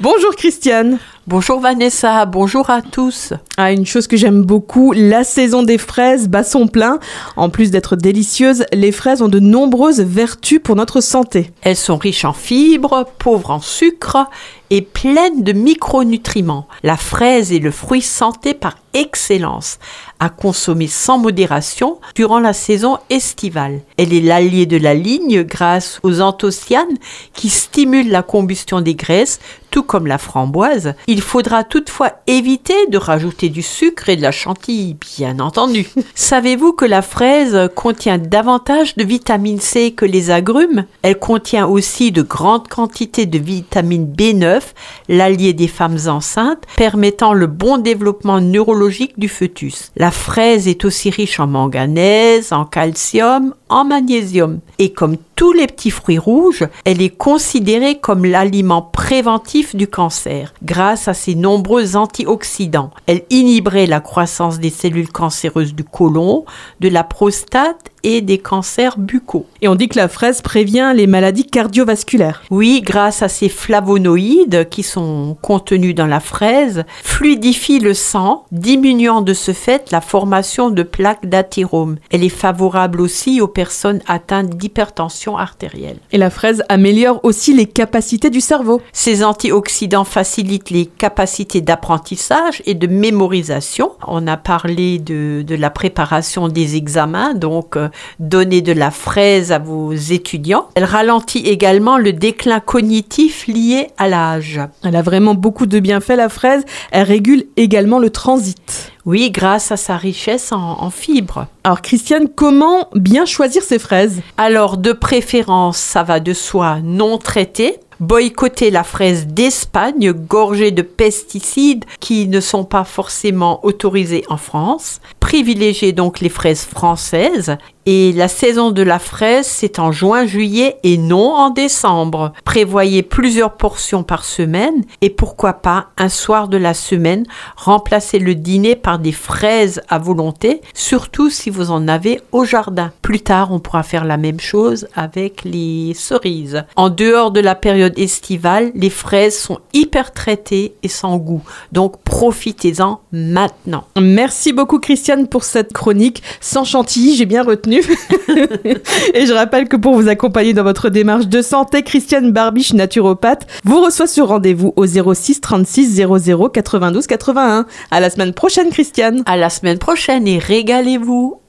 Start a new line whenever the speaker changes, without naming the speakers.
Bonjour Christiane.
Bonjour Vanessa, bonjour à tous.
Ah, une chose que j'aime beaucoup, la saison des fraises bat son plein. En plus d'être délicieuses, les fraises ont de nombreuses vertus pour notre santé.
Elles sont riches en fibres, pauvres en sucre et pleines de micronutriments. La fraise est le fruit santé par excellence, à consommer sans modération durant la saison estivale. Elle est l'allié de la ligne grâce aux anthocyanes qui stimulent la combustion des graisses, tout comme la framboise. Il faudra toutefois éviter de rajouter du sucre et de la chantilly, bien entendu. Savez-vous que la fraise contient davantage de vitamine C que les agrumes? Elle contient aussi de grandes quantités de vitamine B9, l'allié des femmes enceintes, permettant le bon développement neurologique du fœtus. La fraise est aussi riche en manganèse, en calcium, magnésium. Et comme tous les petits fruits rouges, elle est considérée comme l'aliment préventif du cancer grâce à ses nombreux antioxydants. Elle inhiberait la croissance des cellules cancéreuses du côlon, de la prostate et des cancers buccaux.
Et on dit que la fraise prévient les maladies cardiovasculaires.
Oui, grâce à ces flavonoïdes qui sont contenus dans la fraise, fluidifie le sang, diminuant de ce fait la formation de plaques d'athérome. Elle est favorable aussi aux personnes atteintes d'hypertension artérielle.
Et la fraise améliore aussi les capacités du cerveau.
Ces antioxydants facilitent les capacités d'apprentissage et de mémorisation. On a parlé de, de la préparation des examens, donc euh, donner de la fraise à vos étudiants. Elle ralentit également le déclin cognitif lié à l'âge.
Elle a vraiment beaucoup de bienfaits, la fraise. Elle régule également le transit.
Oui, grâce à sa richesse en, en fibres.
Alors Christiane, comment bien choisir ces fraises?
Alors de préférence, ça va de soi non traitées. Boycotter la fraise d'Espagne gorgée de pesticides qui ne sont pas forcément autorisés en France. Privilégier donc les fraises françaises et la saison de la fraise, c'est en juin, juillet et non en décembre. Prévoyez plusieurs portions par semaine et pourquoi pas un soir de la semaine, remplacez le dîner par des fraises à volonté, surtout si vous en avez au jardin. Plus tard, on pourra faire la même chose avec les cerises. En dehors de la période estivale, les fraises sont hyper traitées et sans goût. Donc profitez-en maintenant.
Merci beaucoup Pour cette chronique. Sans chantilly, j'ai bien retenu. et je rappelle que pour vous accompagner dans votre démarche de santé, Christiane Barbiche, naturopathe, vous reçoit sur rendez-vous au 06 36 00 92 81. À la semaine prochaine, Christiane.
À la semaine prochaine et régalez-vous.